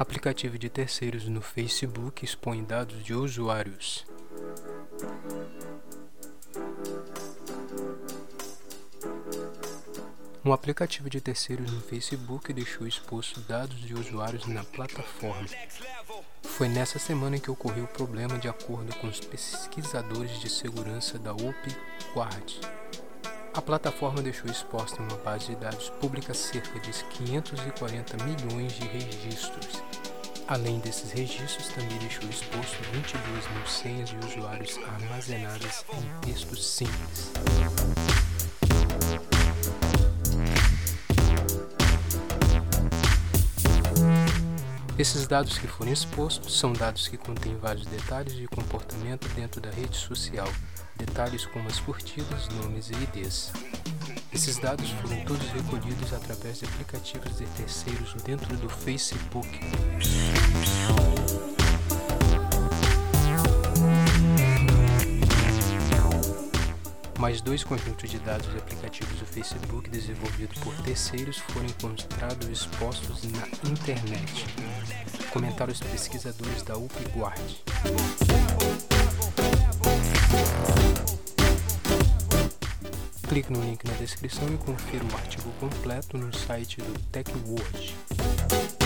Aplicativo de terceiros no Facebook expõe dados de usuários. Um aplicativo de terceiros no Facebook deixou exposto dados de usuários na plataforma. Foi nessa semana que ocorreu o problema, de acordo com os pesquisadores de segurança da UpGuard. A plataforma deixou exposta em uma base de dados pública cerca de 540 milhões de registros. Além desses registros, também deixou exposto 22 mil senhas de usuários armazenadas em texto simples. Esses dados que foram expostos são dados que contêm vários detalhes de comportamento dentro da rede social, detalhes como as curtidas, nomes e IDs. Esses dados foram todos recolhidos através de aplicativos de terceiros dentro do Facebook. Mais dois conjuntos de dados de aplicativos do Facebook desenvolvidos por terceiros foram encontrados expostos na internet. Comentaram os pesquisadores da UpGuard. Clique no link na descrição e confira o artigo completo no site do TechWord.